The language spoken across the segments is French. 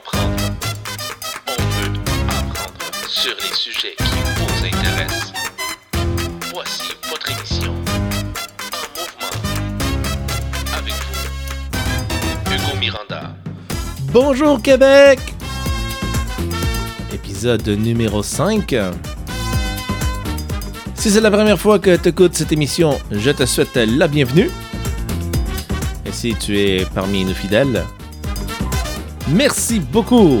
comprendre. On veut apprendre sur les sujets qui vous intéressent. Voici votre émission en mouvement. Avec vous, Hugo Miranda. Bonjour Québec! Épisode numéro 5. Si c'est la première fois que tu écoutes cette émission, je te souhaite la bienvenue. Et si tu es parmi nos fidèles, merci beaucoup!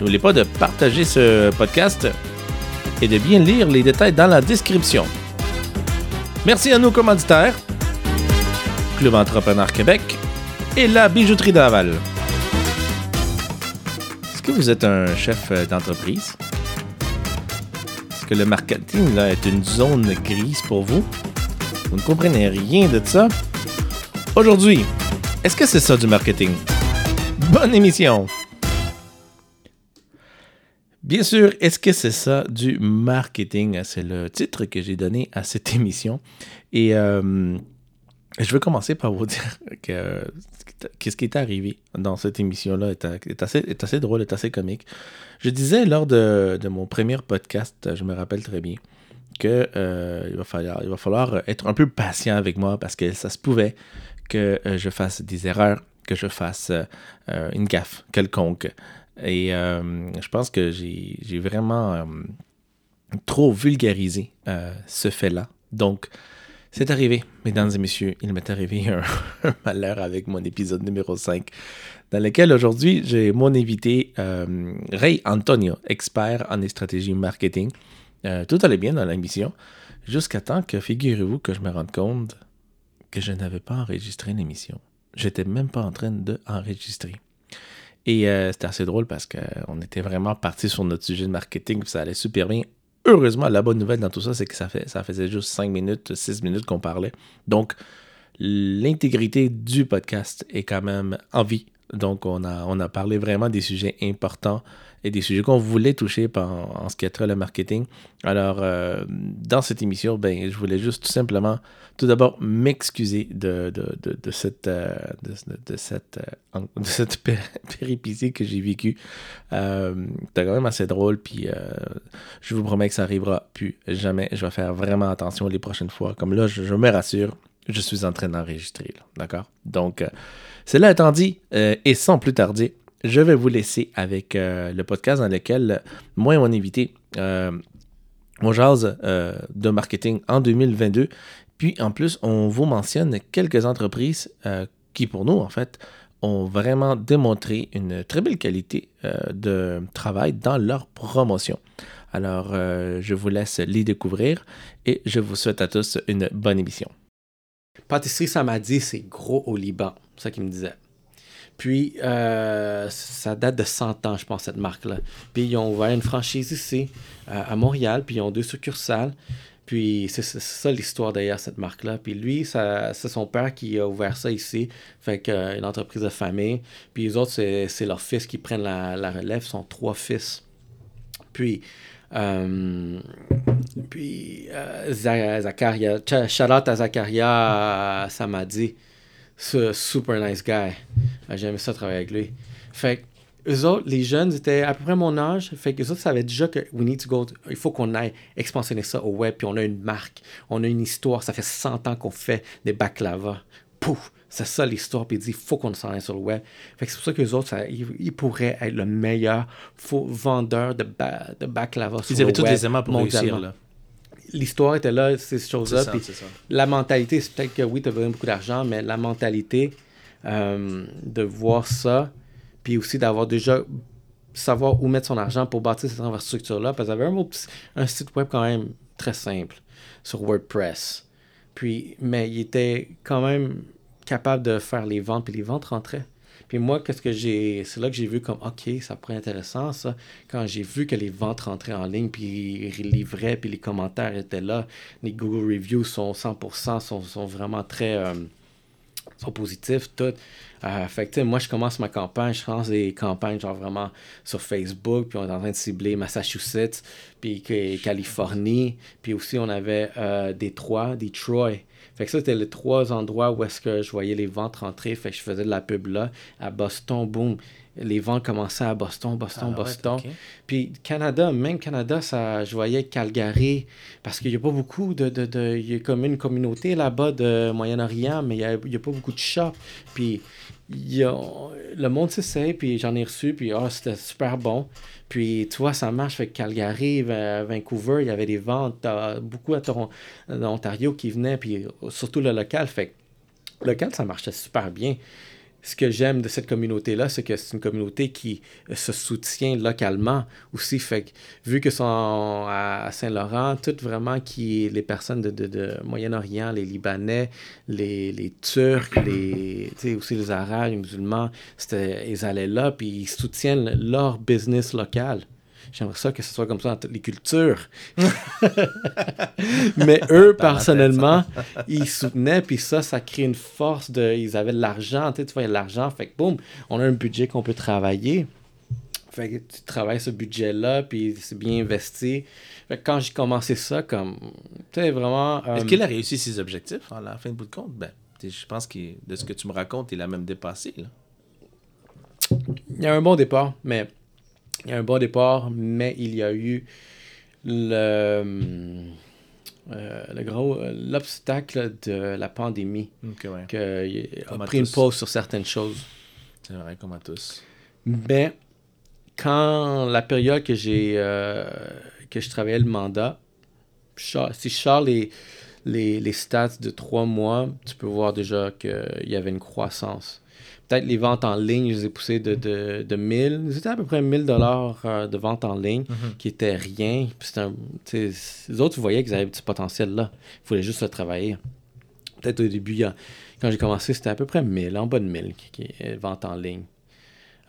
N'oubliez pas de partager ce podcast et de bien lire les détails dans la description. Merci à nos commanditaires, Club Entrepreneur Québec et la Bijouterie d'Aval. Est-ce que vous êtes un chef d'entreprise? Est-ce que le marketing est une zone grise pour vous? Vous ne comprenez rien de ça? Aujourd'hui, est-ce que c'est ça du marketing? Émission! Bien sûr, est-ce que c'est ça du marketing? C'est le titre que j'ai donné à cette émission. Et euh, je vais commencer par vous dire que qu'est-ce qui est arrivé dans cette émission-là est, assez, est assez drôle, est assez comique. Je disais lors de, de mon premier podcast, je me rappelle très bien, que euh, il, va falloir, il va falloir être un peu patient avec moi parce que ça se pouvait que euh, je fasse des erreurs, que je fasse euh, une gaffe quelconque. Et euh, je pense que j'ai vraiment euh, trop vulgarisé euh, ce fait-là. Donc, c'est arrivé, mesdames et messieurs, il m'est arrivé un, un malheur avec mon épisode numéro 5, dans lequel aujourd'hui j'ai mon invité euh, Ray Antonio, expert en stratégie marketing. Euh, tout allait bien dans l'émission, jusqu'à temps que, figurez-vous, que je me rende compte que je n'avais pas enregistré l'émission. J'étais même pas en train d'enregistrer. Et euh, c'était assez drôle parce qu'on était vraiment parti sur notre sujet de marketing, ça allait super bien. Heureusement, la bonne nouvelle dans tout ça, c'est que ça, fait, ça faisait juste 5 minutes, 6 minutes qu'on parlait. Donc, l'intégrité du podcast est quand même en vie. Donc, on a, on a parlé vraiment des sujets importants et des sujets qu'on voulait toucher en, ce qui a trait le marketing. Alors, euh, dans cette émission, ben, je voulais juste tout simplement, tout d'abord, m'excuser de, cette, euh, de, cette, euh, de cette péri péripétie que j'ai vécue. Euh, C'était quand même assez drôle, puis euh, je vous promets que ça arrivera plus jamais. Je vais faire vraiment attention les prochaines fois. Comme là, je, me rassure, je suis en train d'enregistrer, d'accord? Donc, euh, cela étant dit, euh, et sans plus tarder, je vais vous laisser avec euh, le podcast dans lequel moi et mon invité, euh, on euh, de marketing en 2022. Puis en plus, on vous mentionne quelques entreprises euh, qui, pour nous, en fait, ont vraiment démontré une très belle qualité de travail dans leur promotion. Alors, je vous laisse les découvrir et je vous souhaite à tous une bonne émission. Pâtisserie Samadi, c'est gros au Liban. C'est ça qu'il me disait. Puis, euh, ça date de 100 ans, je pense, cette marque-là. Puis, ils ont ouvert une franchise ici, euh, à Montréal, puis ils ont deux succursales. Puis, c'est ça l'histoire derrière cette marque-là. Puis, lui, c'est son père qui a ouvert ça ici. Fait que, euh, une entreprise de famille. Puis, les autres, c'est leurs fils qui prennent la, relève. Ils sont trois fils. Puis, euh, puis, euh, Zakaria, shout out à. Super nice guy. J'ai aimé ça travailler avec lui. Fait que, eux autres, les jeunes étaient à peu près mon âge. Fait que eux autres savaient déjà que we need to go. il faut qu'on aille expansionner ça au web. Puis on a une marque. On a une histoire. Ça fait 100 ans qu'on fait des baklava. Pouf! C'est ça l'histoire. Puis il dit, il faut qu'on s'en aille sur le web. Fait que c'est pour ça que les autres, ça, ils, ils, pourraient être le meilleur faux vendeur de, ba, de baklava Ils avaient tous les éléments pour réussir, là l'histoire était là, ces choses-là. La mentalité, c'est peut-être que oui, tu as besoin beaucoup d'argent, mais la mentalité euh, de voir ça, puis aussi d'avoir déjà savoir où mettre son argent pour bâtir cette infrastructure-là, parce qu'il y avait un, un, site web quand même très simple sur WordPress. Puis, mais il était quand même capable de faire les ventes, puis les ventes rentraient. Puis moi, qu'est-ce que j'ai. C'est là que j'ai vu comme OK, ça pourrait être intéressant, ça. Quand j'ai vu que les ventes rentraient en ligne, puis ils livraient, puis les commentaires étaient là. Les Google Reviews sont 100%, sont, sont vraiment très. Euh, sont positifs, tout. Euh, fait que, moi, je commence ma campagne, je lance des campagnes, genre vraiment sur Facebook, puis on est en train de cibler Massachusetts, puis Californie, puis aussi on avait euh, Détroit, Detroit. Fait que ça, c'était les trois endroits où est-ce que je voyais les ventes rentrer. Fait que je faisais de la pub là. À Boston, boum, les ventes commençaient à Boston, Boston, Ah, ouais, Boston. Puis Canada, même Canada, ça, je voyais Calgary, parce qu'il n'y a pas beaucoup de, de, de- Il y a comme une communauté là-bas de Moyen-Orient, mais il n'y a, il y a pas beaucoup de shops. Puis il y a- le monde s'essaye, puis j'en ai reçu, puis ah, c'était super bon. Puis tu vois, ça marche. Fait que Calgary, Va- Vancouver, il y avait des ventes, euh, beaucoup à Toronto, Ontario qui venaient, puis euh, surtout le local. Fait le local, ça marchait super bien. Ce que j'aime de cette communauté-là, c'est que c'est une communauté qui euh, se soutient localement aussi. Fait vu que sont à Saint-Laurent, toutes vraiment qui, les personnes de, de- Moyen-Orient, les Libanais, les, les Turcs, les, aussi les Arabes, les musulmans, ils allaient là, puis ils soutiennent leur business local. J'aimerais ça que ce soit comme ça dans toutes les cultures. Mais eux, personnellement, ils soutenaient, puis ça, ça crée une force de. Ils avaient de l'argent, tu sais, tu vois, il y a de l'argent, fait que boum, on a un budget qu'on peut travailler. Fait que tu travailles ce budget-là, puis c'est bien investi. Fait que quand j'ai commencé ça, comme. Tu sais, vraiment. euh, Est-ce qu'il a réussi ses objectifs à la fin de bout de compte? Ben, je pense que de ce que tu me racontes, il a même dépassé. Là. Il y a un bon départ, mais il y a un bon départ, mais il y a eu le, euh, le gros l'obstacle de la pandémie ouais. qui a Comme à pris une pause sur certaines choses. C'est vrai, comme à tous. Mais quand la période que j'ai euh, que je travaillais le mandat, si je sors les, les, les stats de trois mois, tu peux voir déjà qu'il y avait une croissance. Peut-être les ventes en ligne, je les ai poussées de, de, de 1000. C'était à peu près 1000 dollars euh, de ventes en ligne, qui était rien. Puis un- les autres, vous voyez qu'ils avaient du potentiel là. Il fallait juste le travailler. Peut-être au début, quand j'ai commencé, c'était à peu près 1000, en bas de 1000, qui, qui est vente en ligne.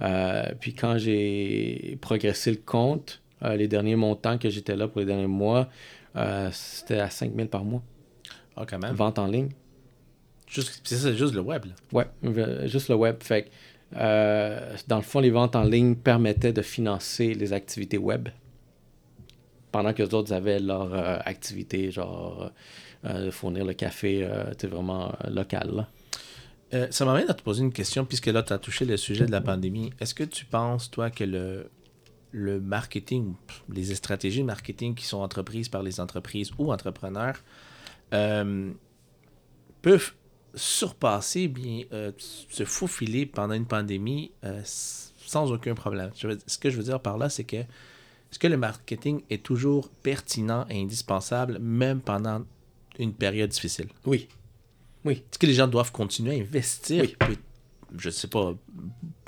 Euh, puis quand j'ai progressé le compte, euh, les derniers montants que j'étais là pour les derniers mois, euh, c'était à 5000 par mois. Ah, quand même. Vente en ligne. Juste, c'est ça, c'est juste le web. Là. Ouais, euh, juste le web. Fait que, euh, dans le fond, les ventes en ligne permettaient de financer les activités web. Pendant que les autres avaient leur euh, activité, genre euh, de fournir le café, euh, tu sais, vraiment euh, local. Là. Euh, ça m'amène à te poser une question, puisque là, tu as touché le sujet de la pandémie. Est-ce que tu penses, toi, que le, le marketing, les stratégies de marketing qui sont entreprises par les entreprises ou entrepreneurs euh, peuvent surpasser, bien, euh, se faufiler pendant une pandémie euh, sans aucun problème? Je veux- ce que je veux dire par là, c'est que est-ce que le marketing est toujours pertinent et indispensable, même pendant une période difficile? Oui. Est-ce que les gens doivent continuer à investir? Oui. Puis, je sais pas,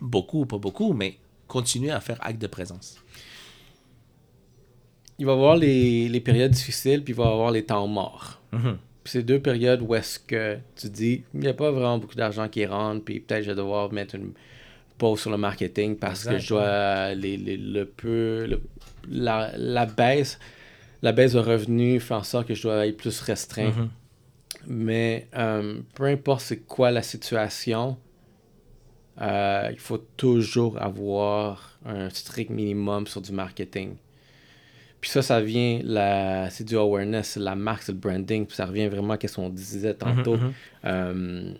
beaucoup ou pas beaucoup, mais continuer à faire acte de présence. Il va y avoir les, les périodes difficiles, puis il va y avoir les temps morts. Puis c'est deux périodes où est-ce que tu dis, il n'y a pas vraiment beaucoup d'argent qui rentre, puis peut-être je vais devoir mettre une pause sur le marketing parce que je dois les, les- le peu, le- la, la baisse, la baisse de revenus fait en sorte que je dois être plus restreint. Mhm. Mais euh, peu importe c'est quoi la situation, euh, il faut toujours avoir un strict minimum sur du marketing. Puis ça, ça vient, la, c'est du awareness, c'est la marque, c'est le branding. Puis ça revient vraiment à ce qu'on disait tantôt. Mhm, Euh,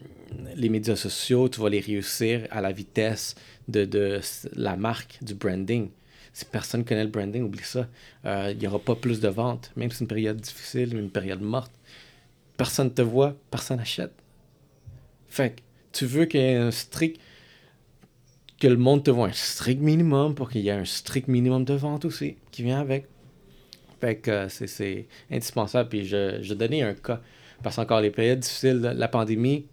les médias sociaux, tu vas les réussir à la vitesse de, de la marque, du branding. Si personne connaît le branding, oublie ça. Euh, Il n'y aura pas plus de ventes, même si c'est une période difficile, une période morte. Personne te voit, personne achète. Fait que tu veux qu'il y ait un strict. que le monde te voit un strict minimum pour qu'il y ait un strict minimum de vente aussi qui vient avec. Fait que euh, c'est- indispensable. Puis je, je donnais un cas. Parce qu'encore les périodes difficiles, la pandémie,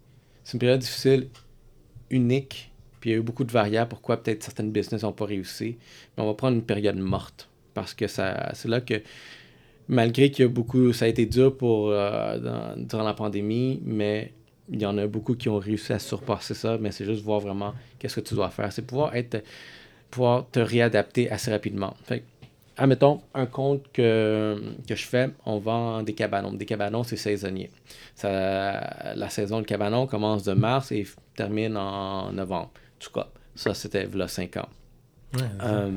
c'est une période difficile, unique. Puis il y a eu beaucoup de variables pourquoi peut-être certaines business n'ont pas réussi. Mais on va prendre une période morte. Parce que ça c'est là que, malgré qu'il y a beaucoup, ça a été dur pour, euh, durant la pandémie, mais il y en a beaucoup qui ont réussi à surpasser ça. Mais c'est juste voir vraiment qu'est-ce que tu dois faire. C'est pouvoir être, pouvoir te réadapter assez rapidement. Fait que, admettons, un compte que, que je fais, on vend des cabanons. Des cabanons, c'est saisonnier. Ça, la saison de cabanon commence de mars et termine en novembre. En tout cas, ça, c'était il 5 ans. Ouais, Euh,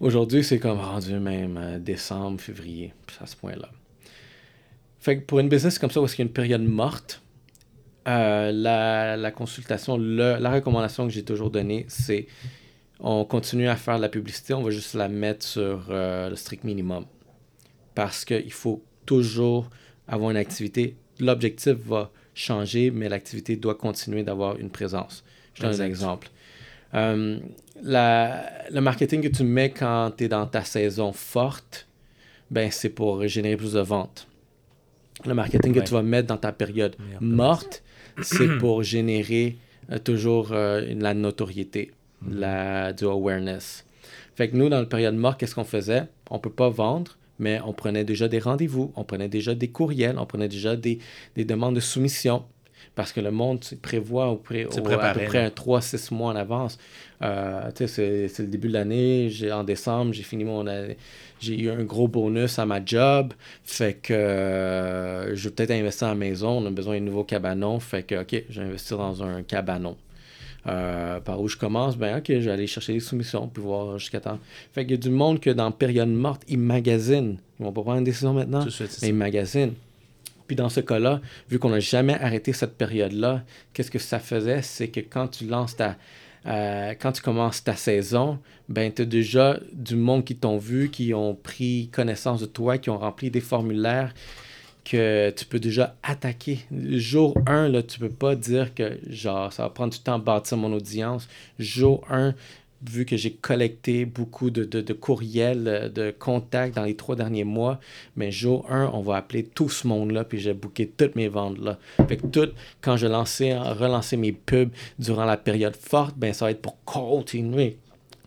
Aujourd'hui, c'est comme rendu même euh, décembre, février, à ce point-là. Fait que pour une business comme ça, où il y a une période morte, euh, la, la, consultation, le, la recommandation que j'ai toujours donnée, c'est on continue à faire de la publicité, on va juste la mettre sur euh, le strict minimum. Parce qu'il faut toujours avoir une activité. L'objectif va changer, mais l'activité doit continuer d'avoir une présence. Je donne un exemple. Euh, la, le marketing que tu mets quand tu es dans ta saison forte, ben, c'est pour générer plus de ventes. Le marketing que tu vas mettre dans ta période morte, c'est pour générer euh, toujours euh, la notoriété, la, du awareness. Fait que nous, dans la période morte, qu'est-ce qu'on faisait? On ne peut pas vendre, mais on prenait déjà des rendez-vous, on prenait déjà des courriels, on prenait déjà des, des demandes de soumission parce que le monde prévoit au, pré, à peu près 3-6 mois en avance. Euh, c'est, le début de l'année, en décembre, j'ai fini mon j'ai eu un gros bonus à ma job, fait que euh, je vais peut-être investir en maison, on a besoin d'un nouveau cabanon, fait que ok, je vais investir dans un cabanon. Euh, par où je commence, ben ok, je vais aller chercher des soumissions, puis voir jusqu'à temps. Fait qu'il y a du monde que dans période morte, ils magasinent. Ils vont pas prendre une décision maintenant, mais ils magasinent. Puis dans ce cas-là, vu qu'on n'a jamais arrêté cette période-là, qu'est-ce que ça faisait? C'est que quand tu lances ta. Euh, quand tu commences ta saison, ben, tu as déjà du monde qui t'ont vu, qui ont pris connaissance de toi, qui ont rempli des formulaires que tu peux déjà attaquer. Jour 1, là, tu peux pas dire que genre ça va prendre du temps à bâtir mon audience. Jour 1, vu que j'ai collecté beaucoup de, de, courriels, euh, de contacts dans les trois derniers mois, mais jour 1, on va appeler tout ce monde-là, puis j'ai booké toutes mes ventes-là. Fait que tout, quand je lançais, relançais mes pubs durant la période forte, ben ça va être pour continuer.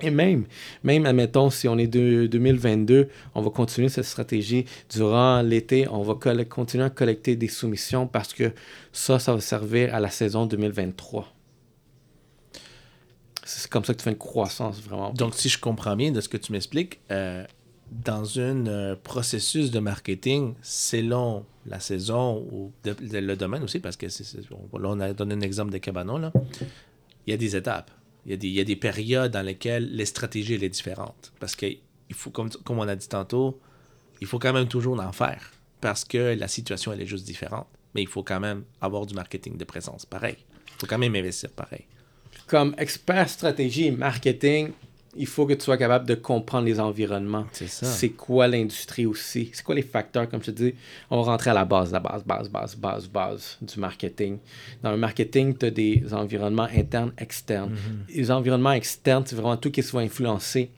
Et même, même, admettons, si on est de 2022, on va continuer cette stratégie. Durant l'été, on va continuer à collecter des soumissions parce que ça, ça va servir à la saison 2023. C'est comme ça que tu fais une croissance vraiment. Donc, si je comprends bien de ce que tu m'expliques, euh, dans un euh, processus de marketing, selon la saison ou le domaine aussi, parce que là, on a donné un exemple de cabanon, là, il y a des étapes. Il y, a des, il y a des périodes dans lesquelles les stratégies sont différentes. Parce qu'il faut, comme, comme on a dit tantôt, il faut quand même toujours en faire. Parce que la situation, elle est juste différente. Mais il faut quand même avoir du marketing de présence, pareil. Il faut quand même investir pareil comme expert stratégie et marketing, il faut que tu sois capable de comprendre les environnements. C'est ça. C'est quoi l'industrie aussi? C'est quoi les facteurs, comme je te dis? On va rentrer à la base, la base, base, base, base, base du marketing. Dans le marketing, tu as des environnements internes, externes. Mm-hmm. Les environnements externes, c'est vraiment tout qui soit influencé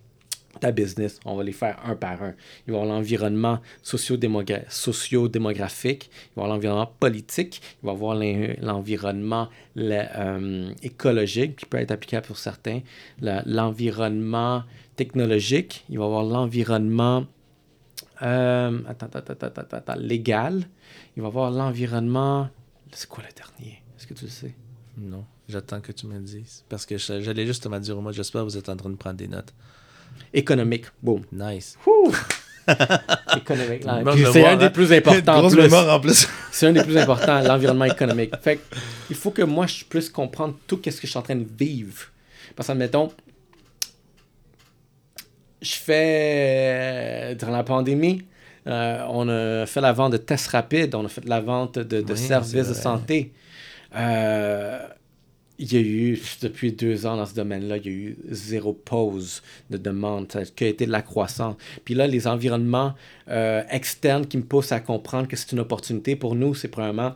ta business, on va les faire un par un. Il va y avoir l'environnement socio-démographique, il va y avoir l'environnement politique, il va y avoir l'environnement euh, écologique qui peut être applicable pour certains, l'environnement technologique, il va y avoir l'environnement euh, légal, il va y avoir l'environnement... C'est quoi le dernier? Est-ce que tu le sais? Non, j'attends que tu me le dises. Parce que j'allais justement dire, moi, j'espère que vous êtes en train de prendre des notes économique. Boom. Nice. économique. C'est un des plus importants. en plus. c'est un des plus importants, l'environnement économique. Fait il faut que moi, je puisse comprendre tout ce que je suis en train de vivre. Parce que, admettons, je fais, durant la pandémie, euh, on a fait la vente de tests rapides, on a fait la vente de, de services de santé. Euh, il y a eu, depuis deux ans dans ce domaine-là, il y a eu zéro pause de demande. Ça a été de la croissance. Puis là, les environnements euh, externes qui me poussent à comprendre que c'est une opportunité pour nous, c'est premièrement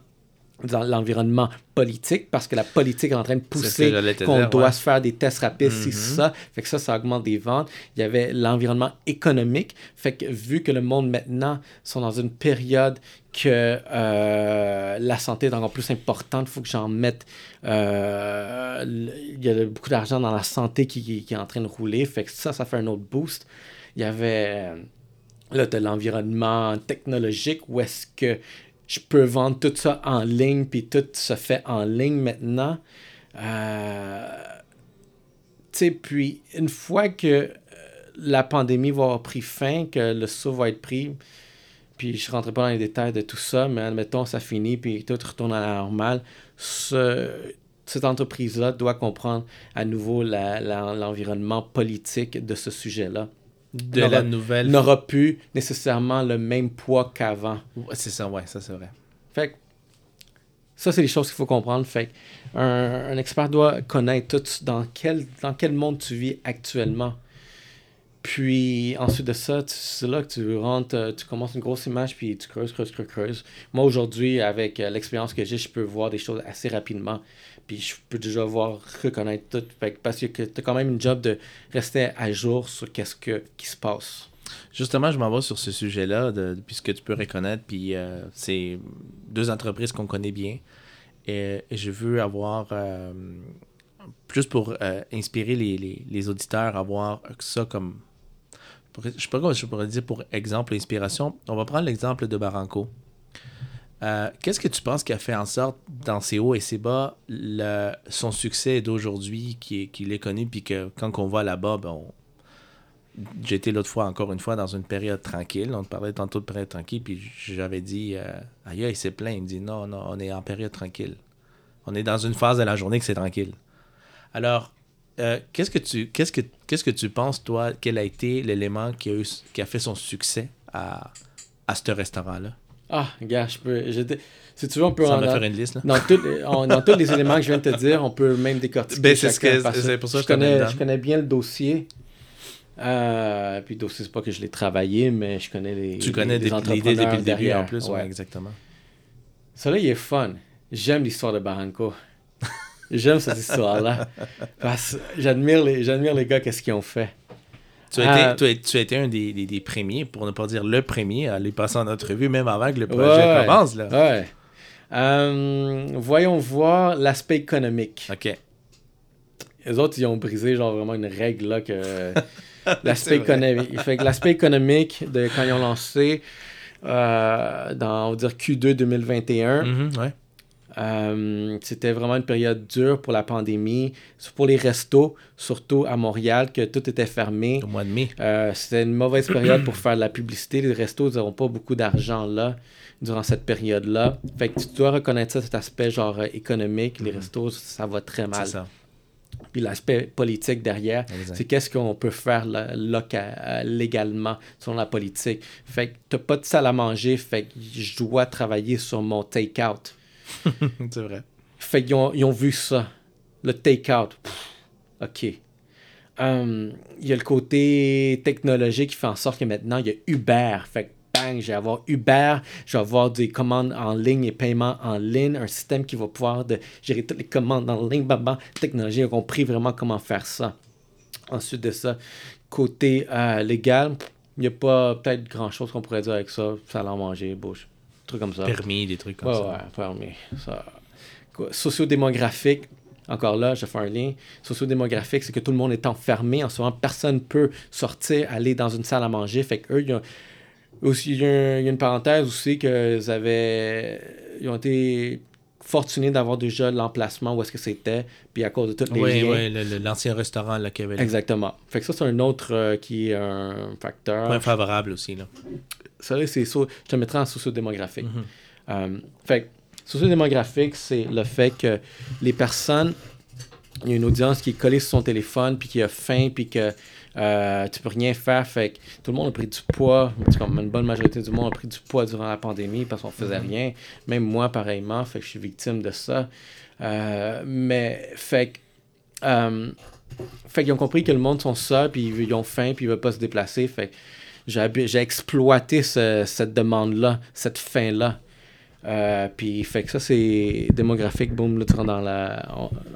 dans l'environnement politique, parce que la politique est en train de pousser qu'on doit se faire des tests rapides, c'est mm-hmm. ça. Fait que ça, ça augmente des ventes. Il y avait l'environnement économique. Fait que vu que le monde maintenant sont dans une période que euh, la santé est encore plus importante, il faut que j'en mette. Euh, il y a beaucoup d'argent dans la santé qui, qui, est en train de rouler. Fait que ça, ça fait un autre boost. Il y avait là, de l'environnement technologique où est-ce que je peux vendre tout ça en ligne, puis tout se fait en ligne maintenant. Euh, tu sais, puis une fois que euh, la pandémie va avoir pris fin, que le saut va être pris, puis je ne rentrerai pas dans les détails de tout ça, mais admettons, ça finit, puis tout retourne à la normale, cette entreprise-là doit comprendre à nouveau l'environnement politique de ce sujet-là. De la nouvelle. n'aura plus nécessairement le même poids qu'avant. C'est ça, ouais, ça c'est vrai. Fait que ça, c'est les choses qu'il faut comprendre. Fait que un, un expert doit connaître tout dans quel, dans quel monde tu vis actuellement. Puis ensuite de ça, c'est là que tu rentres, euh, tu commences une grosse image, puis tu creuses, creuses, creuses, creuses. Moi, aujourd'hui, avec euh, l'expérience que j'ai, je peux voir des choses assez rapidement. Puis je peux déjà voir, reconnaître tout. Parce que tu as quand même une job de rester à jour sur qu'est-ce que, qui se passe. Justement, je m'en vais sur ce sujet-là, puisque tu peux reconnaître, puis euh, c'est deux entreprises qu'on connaît bien. Et, je veux avoir, euh, plus pour euh, inspirer les, les, les auditeurs, avoir ça comme, je sais pas comment je pourrais dire pour exemple, inspiration. On va prendre l'exemple de Barranco. Euh, Qu'est-ce que tu penses qui a fait en sorte, dans ses hauts et ses bas, son succès d'aujourd'hui, qu'il est, connu, puis que quand on va là-bas, ben, été l'autre fois, encore une fois, dans une période tranquille. On parlait tantôt de période tranquille, puis j'avais dit, euh, aïe, il s'est plaint. Il me dit, non, non, on est en période tranquille. On est dans une phase de la journée que c'est tranquille. Alors, euh, qu'est-ce que tu qu'est-ce que qu'est-ce que tu penses, toi, quel a été l'élément qui a, eu, qui a fait son succès à, à ce restaurant-là? Ah, gars, je peux. je te- si tu veux, on peut Ça en- va faire une liste, là. dans, tous les- on- dans tous les éléments que je viens de te dire, on peut même décortiquer. Ben, c'est ce que- pour ça que je connais, je connais bien le dossier. Euh, puis le dossier, c'est pas que je l'ai travaillé, mais je connais les. Tu connais les, des- les l'idée depuis le début, en plus, ouais, Ouais. exactement. Ça là, il est fun. J'aime l'histoire de Barranco. J'aime cette histoire-là. Parce que j'admire les, j'admire les gars, qu'est-ce qu'ils ont fait. Tu as, été, tu, as, tu as été un des, des, des premiers, pour ne pas dire le premier, à aller passer en entrevue, même avant que le projet Ouais. commence. Là. Ouais. Euh, voyons voir l'aspect économique. OK. Les autres, ils ont brisé genre vraiment une règle là que l'aspect économique. Fait que l'aspect économique de quand ils ont lancé euh, dans on va dire Q2 2021, Mhm, ouais. Euh, c'était vraiment une période dure pour la pandémie, pour les restos, surtout à Montréal que tout était fermé. Au mois de mai. Euh, c'était une mauvaise période pour faire de la publicité. Les restos, ils n'auront pas beaucoup d'argent là durant cette période-là. Fait que tu dois reconnaître ça, cet aspect genre euh, économique. Les restos, ça va très mal. C'est ça. Puis l'aspect politique derrière, Exact. c'est qu'est-ce qu'on peut faire là, légalement selon la politique. Fait que t'as pas de salle à manger, fait que je dois travailler sur mon take-out. c'est vrai. Fait qu'ils ont, ils ont vu ça, le take-out. OK. Hum, Il y a le côté technologique qui fait en sorte que maintenant, il y a Uber. Fait que bang, je vais avoir Uber, je vais avoir des commandes en ligne et paiements en ligne, un système qui va pouvoir gérer toutes les commandes en ligne, bam, bam. Technologie a compris vraiment comment faire ça. Ensuite de ça, côté euh, légal, il n'y a pas peut-être grand-chose qu'on pourrait dire avec ça. Ça à manger, bouche. Comme ça. Permis, des trucs comme Ouais, ça. ouais, permis. Ça... Sociodémographique, encore là, je fais un lien. Sociodémographique, c'est que tout le monde est enfermé. En ce moment, personne ne peut sortir, aller dans une salle à manger. Fait qu'eux, ils ont- aussi, il y a une parenthèse aussi que ils avaient. Ils ont été fortunés d'avoir déjà l'emplacement où est-ce que c'était. Puis à cause de toutes les Oui, liens. oui, l'ancien restaurant là, qui avait le Exactement. Fait que ça, c'est un autre euh, qui est un facteur. point favorable aussi. Là. Ça, là, c'est so- je te mettrai en sociodémographique. Mhm. Euh, fait que, sociodémographique, c'est le fait que les personnes, il y a une audience qui est collée sur son téléphone, puis qui a faim, puis que euh, tu peux rien faire. Fait que tout le monde a pris du poids. Cas, une bonne majorité du monde a pris du poids durant la pandémie parce qu'on faisait rien. Même moi, pareillement. Fait que je suis victime de ça. Euh, mais, fait que. euh, fait qu'ils ont compris que le monde sont seuls, puis ils ont faim, puis ils veulent pas se déplacer. Fait que j'ai exploité ce- cette demande-là, cette faim-là. Euh, puis fait que ça, c'est démographique. Boum, là, tu rentres dans la.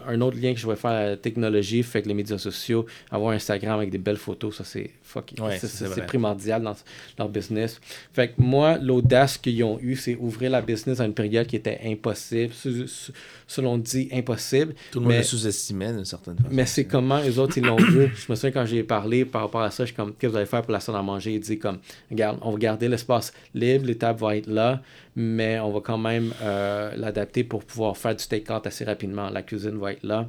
un autre lien que je vais faire, la technologie, fait que les médias sociaux, avoir Instagram avec des belles photos, ça, c'est fuck. Ouais, c'est- primordial dans leur business. Fait que moi, l'audace qu'ils ont eu, c'est ouvrir la business à une période qui était impossible, se- se- selon dit impossible. Tout le monde le sous-estimait d'une certaine façon. mais c'est comment les autres, ils l'ont vu. Je me souviens quand j'ai parlé par rapport à ça, je suis comme, qu'est-ce que vous allez faire pour la salle à manger? Il dit comme, regarde, on va garder l'espace libre, les tables vont être là, mais on va quand même euh, l'adapter pour pouvoir faire du take-out assez rapidement. La cuisine va être là.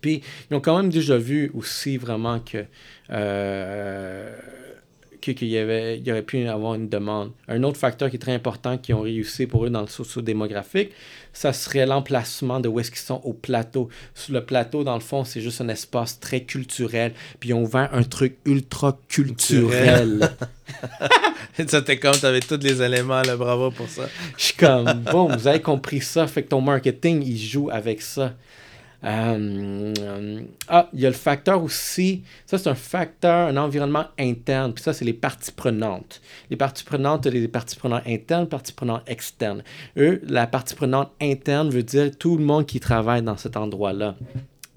Puis, ils ont quand même déjà vu aussi vraiment que, euh, que- qu'il y, avait, il y aurait pu y avoir une demande. Un autre facteur qui est très important qui ont réussi pour eux dans le socio-démographique, ça serait l'emplacement de où est-ce qu'ils sont au plateau. Sur le plateau, dans le fond, c'est juste un espace très culturel. Puis ils ont ouvert un truc ultra culturel. ça, t'es comme, t'avais tous les éléments, là, bravo pour ça. Je suis comme, bon, vous avez compris ça, fait que ton marketing, il joue avec ça. Euh, ah, il y a le facteur aussi, ça c'est un facteur, un environnement interne, puis ça c'est les parties prenantes. Les parties prenantes, les parties prenantes internes, parties prenantes externes. Eux, la partie prenante interne veut dire tout le monde qui travaille dans cet endroit-là.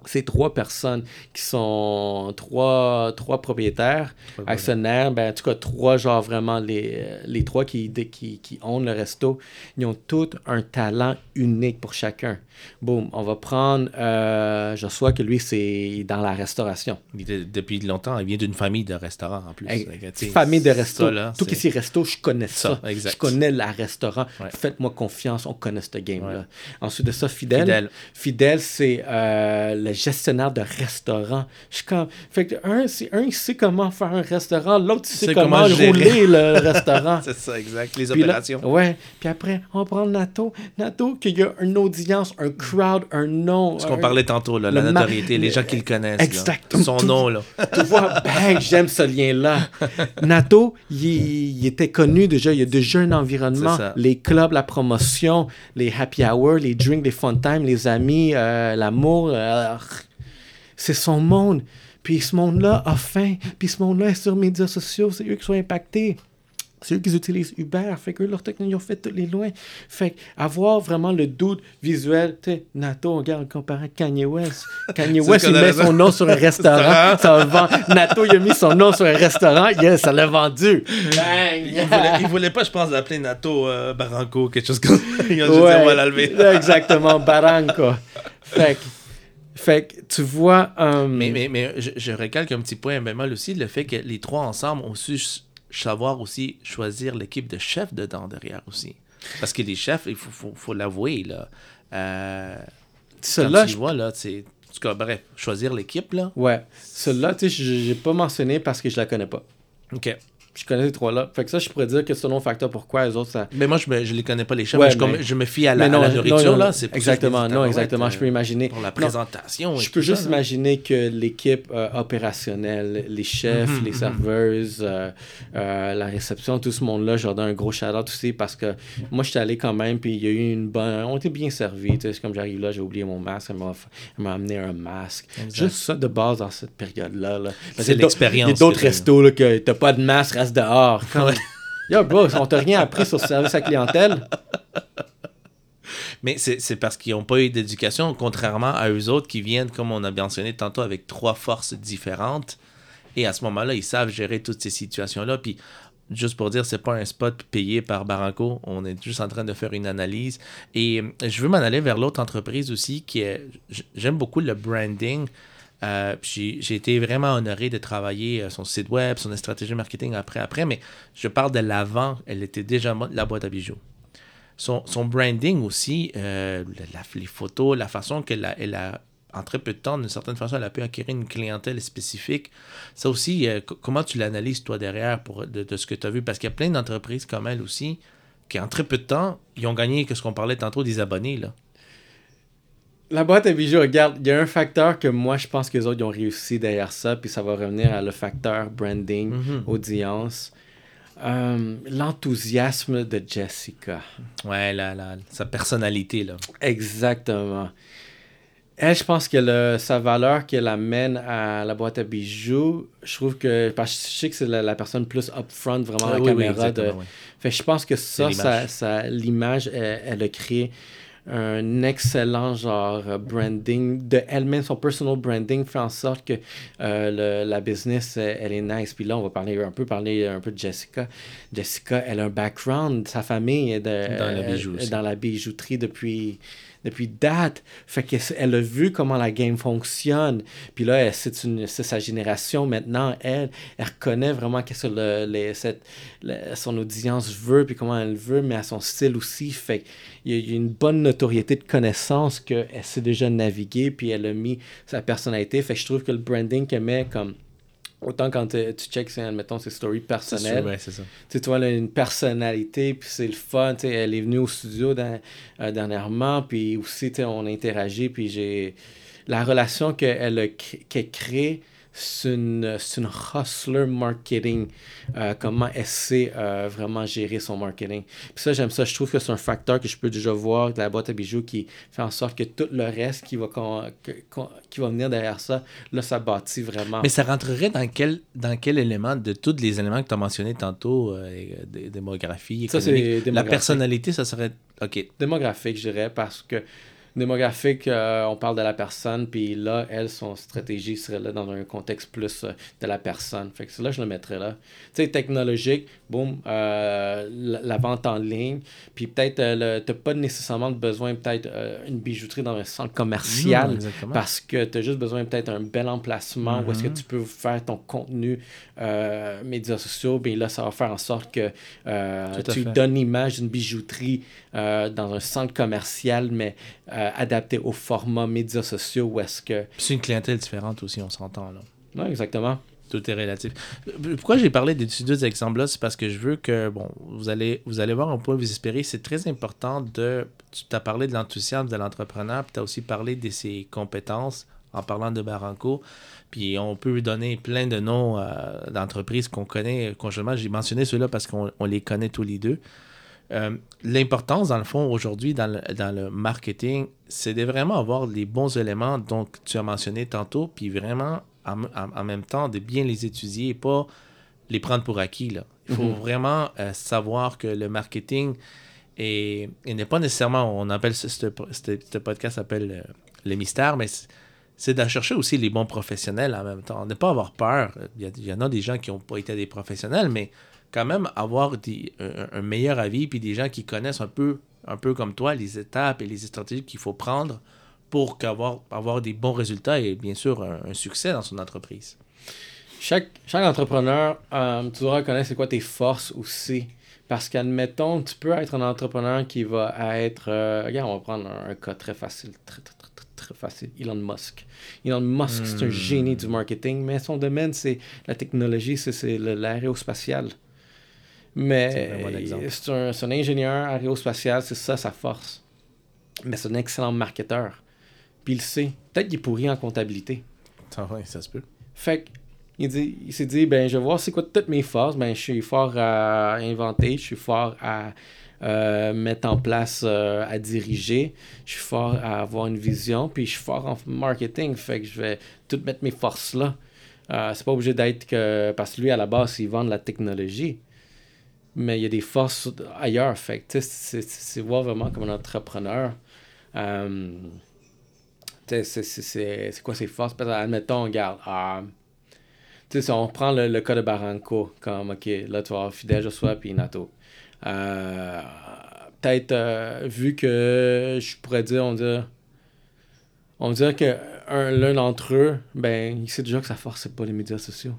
C'est trois personnes qui sont trois, trois propriétaires, actionnaires, ben, en tout cas trois, genre vraiment les, les trois qui, qui, qui ont le resto. Ils ont tous un talent unique pour chacun. Boum, on va prendre euh, Joshua, que lui, c'est dans la restauration. Il était- depuis longtemps, il vient d'une famille de restaurants en plus. Hey, famille de là, Tout est resto, je connais ça. Ça, exact. Je connais la restaurant. Ouais. Faites-moi confiance, on connaît ce game-là. Ensuite de ça, Fidèle. Fidèle. Fidèle, c'est euh, le gestionnaire de restaurant. Je suis comme. Fait que un, c'est un, il sait comment faire un restaurant, l'autre, il sait sait comment, comment rouler le restaurant. C'est ça, exact. Les Puis là- opérations. ouais. Puis après, on prend Nato. Nato, qu'il y a une audience, un crowd, un nom. Ce qu'on parlait tantôt, là, la le notoriété, les gens qui le connaissent. là. Exact. Son nom, là. Tu vois, bang, j'aime ce lien-là. Nato, il, il était connu déjà, il y a déjà un environnement. Les clubs, la promotion, les happy hours, les drinks, les fun times, les amis, euh, l'amour. euh, c'est son monde. Puis ce monde-là a faim. Puis ce monde-là est sur les médias sociaux. C'est eux qui sont impactés. C'est eux qui utilisent Uber. Fait que eux, leur technologie ont fait tous les loin. Fait avoir vraiment le doute visuel, tu sais, Nato, regarde, comparé à Kanye West. Kanye West, il met son nom sur un restaurant. ça va vendre. Nato, il a mis son nom sur un restaurant. Yes, ça l'a vendu. Bang! Il voulait, il voulait pas, je pense, l'appeler Nato euh, Barranco, quelque chose comme ça. Il a juste dit, on va la lever. Exactement, Barranco. Fait que, fait que tu vois. euh, Mais, mais, mais je, je recalque un petit point un bémol aussi, le fait que les trois ensemble ont su savoir aussi choisir l'équipe de chefs dedans derrière aussi. Parce que les chefs, il faut, faut, faut l'avouer, là. Euh, quand tu je- vois, là, c'est... En tout cas, bref, choisir l'équipe, là. Ouais. Celle-là, tu sais, je- j'ai pas mentionné parce que je la connais pas. OK. Je connais les trois-là. Fait que ça, je pourrais dire que c'est un autre facteur pourquoi les autres, ça. Mais moi, je, me, je les connais pas, les chefs. Ouais, mais je, mais- je me fie à la, à la nourriture, non, là. C'est je exactement, non, exactement. Je peux euh, imaginer. Pour la Non, présentation. je peux juste ça, imaginer que l'équipe euh, opérationnelle, les chefs, Mhm, les mhm. serveuses, euh, euh, la réception, tout ce monde-là, je leur donne un gros shout-out aussi parce que moi, j'étais allé quand même, puis il y a eu une bonne. On était bien servis. tu sais, comme j'arrive là, j'ai oublié mon masque, elle m'a amené un masque. Exact. Juste ça de base dans cette période-là. là. C'est l'expérience Il y a d'autres restos là, que t'as pas de masque, reste dehors. Comme- Yo, bro, on t'a rien appris sur le service à clientèle. Mais c'est parce qu'ils n'ont pas eu d'éducation, contrairement à eux autres qui viennent, comme on a mentionné tantôt, avec trois forces différentes. Et à ce moment-là, ils savent gérer toutes ces situations-là. Puis, juste pour dire, c'est pas un spot payé par Barranco. On est juste en train de faire une analyse. Et euh, je veux m'en aller vers l'autre entreprise aussi, qui est. J'aime beaucoup le branding. Euh, j'ai été vraiment honoré de travailler euh, son site web, son stratégie marketing après, après, mais je parle de l'avant, elle était déjà la boîte à bijoux son, son branding aussi, euh, les photos, la façon qu'elle a, elle a, en très peu de temps, d'une certaine façon, elle a pu acquérir une clientèle spécifique. Ça aussi, co- comment tu l'analyses, toi, derrière, pour, de, de ce que tu as vu? Parce qu'il y a plein d'entreprises comme elle aussi, qui en très peu de temps, ils ont gagné, que ce qu'on parlait tantôt, des abonnés. Là. La boîte à bijoux, regarde, il y a un facteur que moi, je pense que les autres ils ont réussi derrière ça, puis ça va revenir à le facteur branding, Mhm. audience. Euh, L'enthousiasme de Jessica. Ouais, la, la- sa personnalité, là. Exactement. Elle, je pense que le- sa valeur qu'elle amène à la boîte à bijoux, je trouve que. Parce que je sais que c'est la, la personne plus upfront, vraiment, Ah la oui, oui, caméra. de, fait je pense que ça, ça, l'image. ça- l'image, elle, elle a créé un excellent genre euh, branding de elle-même, son personal branding fait en sorte que euh, le- la business, elle, elle est nice. Puis là, on va parler un peu, parler un peu de Jessica. Jessica, elle a un background, sa famille est de, Dans la bijou dans la bijouterie depuis depuis date. Fait qu'elle elle a vu comment la game fonctionne. Puis là, c'est sa génération maintenant. Elle, elle reconnaît vraiment qu'est-ce que le- son audience veut, puis comment elle veut, mais à son style aussi. Fait qu'il y a- il y a une bonne notoriété de connaissance qu'elle sait déjà naviguer, puis elle a mis sa personnalité. Fait que je trouve que le branding qu'elle met comme Autant quand tu checks, admettons, ses stories C'est personnelles. sûr, ouais, c'est ça. Tu vois, elle a une personnalité, puis c'est le fun. elle est venue au studio dans- euh, dernièrement, puis aussi, on a interagi, puis j'ai... La relation qu'elle a cré- qu'elle crée, c'est une, une hustler marketing. euh, comment elle sait euh, vraiment gérer son marketing. Puis ça, j'aime ça. Je trouve que c'est un facteur que je peux déjà voir de la boîte à bijoux qui fait en sorte que tout le reste qui va, que- qui va venir derrière ça, là, ça bâtit vraiment. Mais ça rentrerait dans quel, dans quel élément de tous les éléments que tu as mentionnés tantôt, euh, et, euh, démographie, Ça, c'est économique, la démographique. personnalité, ça serait... OK, démographique, je dirais, parce que démographique, euh, on parle de la personne, puis là, elle, son stratégie serait là dans un contexte plus euh, de la personne. Fait que c'est là je le mettrais là. Tu sais, technologique, boum, euh, la, la vente en ligne, puis peut-être, le- t'as pas nécessairement besoin, peut-être, une bijouterie dans un centre commercial. Parce que tu as juste besoin peut-être un bel emplacement où est-ce que Mhm. tu peux faire ton contenu médias sociaux. Bien là, ça va faire en sorte que tu fait. donnes l'image d'une bijouterie dans un centre commercial, mais euh, adapté au format médias sociaux où est-ce que... C'est une clientèle différente aussi, on s'entend, là. Oui, exactement. Tout est relatif. Pourquoi j'ai parlé de ces deux exemples-là, c'est parce que je veux que, bon, vous allez, vous allez voir un point vous espérer. C'est très important de. Tu as parlé de l'enthousiasme de l'entrepreneur, puis tu as aussi parlé de ses compétences en parlant de Barranco. Puis on peut lui donner plein de noms euh, d'entreprises qu'on connaît conjointement. J'ai mentionné ceux-là parce qu'on on les connaît tous les deux. Euh, L'importance, dans le fond, aujourd'hui, dans le, dans le marketing, c'est de vraiment avoir les bons éléments dont tu as mentionné tantôt, puis vraiment, en, en- en même temps, de bien les étudier et pas les prendre pour acquis. Là. Il faut Mhm. vraiment euh, savoir que le marketing est, et n'est pas nécessairement, on appelle ce, ce, ce- ce podcast s'appelle euh, le mystère, mais c'est- c'est de chercher aussi les bons professionnels en même temps. Ne pas avoir peur. Il y, a- il y en a des gens qui n'ont pas été des professionnels, mais quand même avoir des- un, un meilleur avis, puis des gens qui connaissent un peu, un peu comme toi les étapes et les stratégies qu'il faut prendre pour qu'avoir, avoir des bons résultats et bien sûr un, un succès dans son entreprise. Chaque, chaque entrepreneur, euh, tu dois reconnaître c'est quoi tes forces aussi. Parce qu'admettons, tu peux être un entrepreneur qui va être. euh, regarde, on va prendre un, un cas très facile, très, très, très, facile. Elon Musk. Elon Musk, c'est un Hmm. génie du marketing, mais son domaine, c'est la technologie, c'est, c'est le- l'aérospatial. C'est un Mais c'est un, ingénieur aérospatial, c'est ça sa force. Mais c'est un excellent marketeur. Puis il le sait. Peut-être qu'il est pourri en comptabilité. Ouais, ça se peut. Fait que, il, dit, il s'est dit, ben, je vais voir c'est quoi toutes mes forces. Ben, je suis fort à inventer, je suis fort à euh, mettre en place, euh, à diriger, je suis fort à avoir une vision, puis je suis fort en marketing. Fait que je vais tout mettre mes forces là. Euh, c'est pas obligé d'être que. Parce que lui, à la base, il vend de la technologie. Mais il y a des forces ailleurs. Fait c'est- voir vraiment comme un entrepreneur. Euh, c'est- quoi ses forces? Peut-être, admettons, regarde. ah, si on prend le, le cas de Barranco, comme, OK, là, tu vas avoir Fidel Joshua puis Nato. Euh, Peut-être, euh, vu que je pourrais dire, on dirait, on dirait que un- l'un d'entre eux, ben, il sait déjà que sa force, pas les médias sociaux.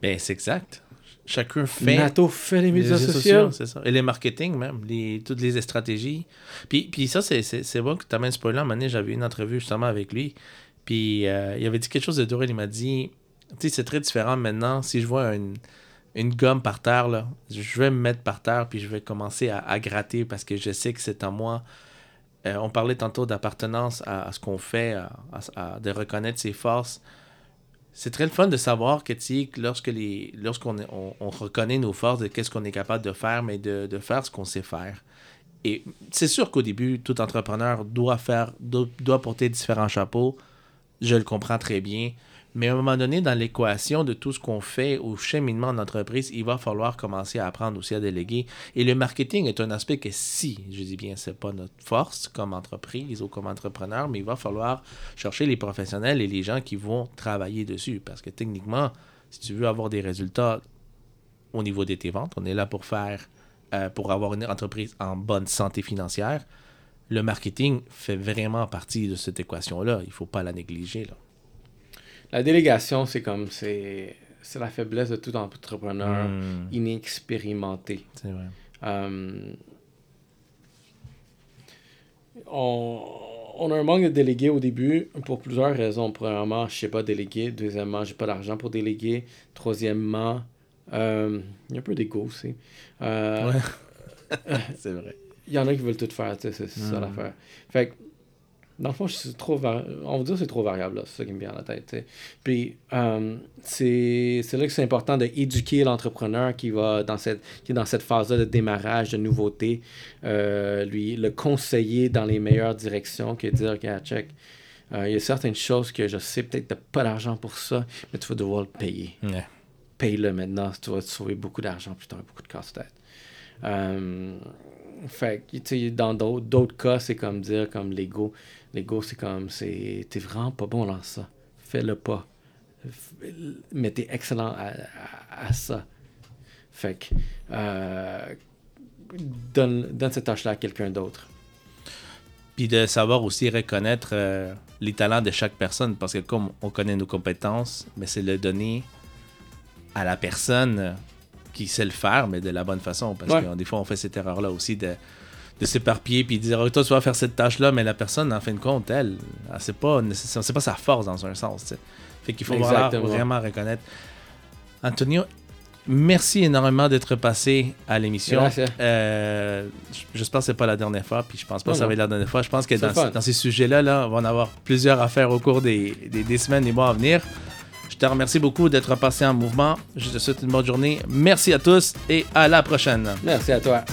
Ben, c'est exact. Chacun fait. Nato fait les médias sociaux. c'est ça. Et les marketing, même. Les, toutes les stratégies. Puis, puis ça, c'est, c'est, c'est bon que tu amènes ce point-là. Un moment donné, j'avais une entrevue justement avec lui. Puis euh, il avait dit quelque chose de drôle. Il m'a dit Tu sais, c'est très différent maintenant. Si je vois une, une gomme par terre, là, je vais me mettre par terre. Puis je vais commencer à, à gratter parce que je sais que c'est en moi. Euh, on parlait tantôt d'appartenance à, à ce qu'on fait, à- de reconnaître ses forces. C'est très le fun de savoir que, lorsque les, lorsqu'on on reconnaît nos forces, de qu'est-ce qu'on est capable de faire, mais de, de faire ce qu'on sait faire. Et c'est sûr qu'au début, tout entrepreneur doit faire, doit, doit porter différents chapeaux. Je le comprends très bien. Mais à un moment donné, dans l'équation de tout ce qu'on fait au cheminement d'entreprise, il va falloir commencer à apprendre aussi à déléguer. Et le marketing est un aspect que si, je dis bien, c'est pas notre force comme entreprise ou comme entrepreneur, mais il va falloir chercher les professionnels et les gens qui vont travailler dessus. Parce que techniquement, si tu veux avoir des résultats au niveau de tes ventes, on est là pour faire, euh, pour avoir une entreprise en bonne santé financière. Le marketing fait vraiment partie de cette équation-là. Il ne faut pas la négliger. Là. La délégation, c'est comme, c'est c'est la faiblesse de tout entrepreneur Hmm, inexpérimenté. c'est vrai. Euh, on, on a un manque de délégués au début pour plusieurs raisons. Premièrement, je sais pas déléguer. Deuxièmement, j'ai pas d'argent pour déléguer. Troisièmement, euh, il y a un peu d'ego aussi. Euh, c'est vrai. Il y en a qui veulent tout faire, c'est ça Mm. l'affaire. Fait que, dans le fond, c'est trop vari- on va dire que c'est trop variable, là, c'est ça qui me vient à la tête. Puis, euh, c'est c'est là que c'est important d'éduquer l'entrepreneur qui, va dans cette, qui est dans cette phase-là de démarrage, de nouveauté, euh, lui, le conseiller dans les meilleures directions, que dire, regarde, check, euh, il y a certaines choses que je sais, peut-être que tu pas d'argent pour ça, mais tu vas devoir le payer Ouais. paye-le maintenant, tu vas te sauver beaucoup d'argent plus tard, beaucoup de casse-tête. Fait que, tu sais, dans d'autres d'autres cas, c'est comme dire, comme l'ego. L'ego, c'est comme, c'est, t'es vraiment pas bon dans ça. Fais-le pas. Mais t'es excellent à, à- à ça. Fait que, euh, donne, donne cette tâche-là à quelqu'un d'autre. Puis de savoir aussi reconnaître euh, les talents de chaque personne, parce que comme on connaît nos compétences, mais c'est le donner à la personne qui sait le faire, mais de la bonne façon. Parce Ouais. que des fois, on fait cette erreur-là aussi de, de s'éparpiller puis de dire, oh, toi, tu vas faire cette tâche-là, mais la personne, en fin de compte, elle, elle c'est pas, c'est pas sa force dans un sens. tu sais. Fait qu'il faut vraiment, reconnaître. Antonio, merci énormément d'être passé à l'émission. Euh, J'espère que c'est pas la dernière fois, puis je pense pas que ça va être la dernière fois. Je pense que dans, ces sujets-là, là, on va en avoir plusieurs à faire au cours des, des, des semaines, des mois à venir. Je te remercie beaucoup d'être passé en mouvement. Je te souhaite une bonne journée. Merci à tous et à la prochaine. Merci à toi.